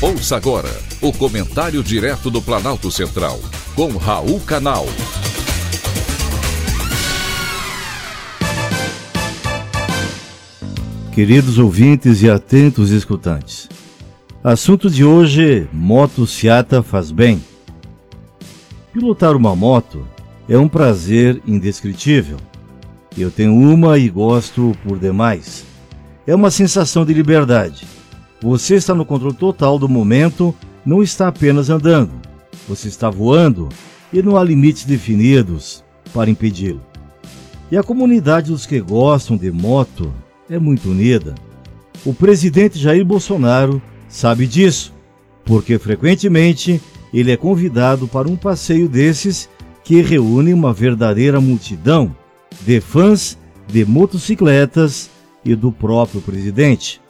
Ouça agora o comentário direto do Planalto Central, com Raul Canal. Queridos ouvintes e atentos escutantes, assunto de hoje: moto Seata faz bem. Pilotar uma moto é um prazer indescritível. Eu tenho uma e gosto por demais. É uma sensação de liberdade você está no controle total do momento, não está apenas andando, você está voando e não há limites definidos para impedi-lo. E a comunidade dos que gostam de moto é muito unida. O presidente Jair Bolsonaro sabe disso, porque frequentemente ele é convidado para um passeio desses que reúne uma verdadeira multidão de fãs de motocicletas e do próprio presidente.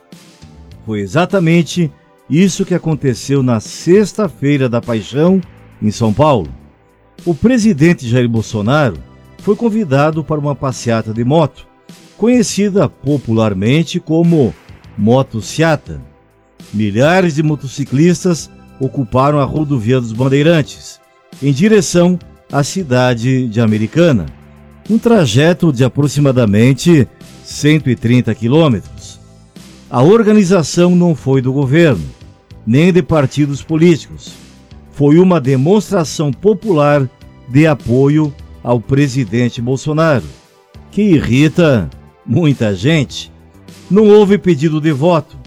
Foi exatamente isso que aconteceu na Sexta-feira da Paixão, em São Paulo. O presidente Jair Bolsonaro foi convidado para uma passeata de moto, conhecida popularmente como Motociata. Milhares de motociclistas ocuparam a rodovia dos Bandeirantes, em direção à cidade de Americana, um trajeto de aproximadamente 130 quilômetros. A organização não foi do governo, nem de partidos políticos. Foi uma demonstração popular de apoio ao presidente Bolsonaro, que irrita muita gente. Não houve pedido de voto,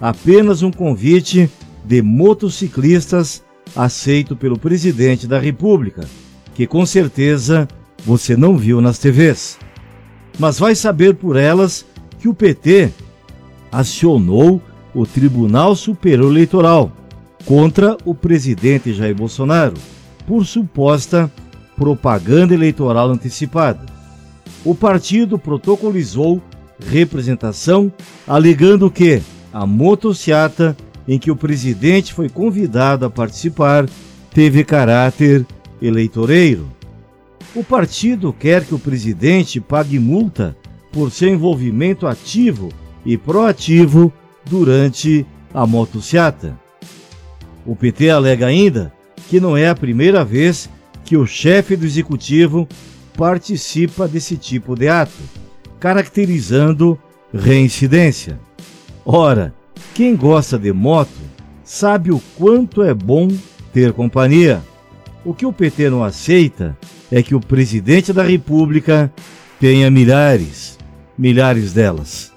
apenas um convite de motociclistas aceito pelo presidente da República, que com certeza você não viu nas TVs. Mas vai saber por elas que o PT acionou o Tribunal Superior Eleitoral contra o presidente Jair Bolsonaro por suposta propaganda eleitoral antecipada. O partido protocolizou representação alegando que a motociata em que o presidente foi convidado a participar teve caráter eleitoreiro. O partido quer que o presidente pague multa por seu envolvimento ativo e proativo durante a motociata. O PT alega ainda que não é a primeira vez que o chefe do executivo participa desse tipo de ato, caracterizando reincidência. Ora, quem gosta de moto sabe o quanto é bom ter companhia. O que o PT não aceita é que o presidente da República tenha milhares, milhares delas.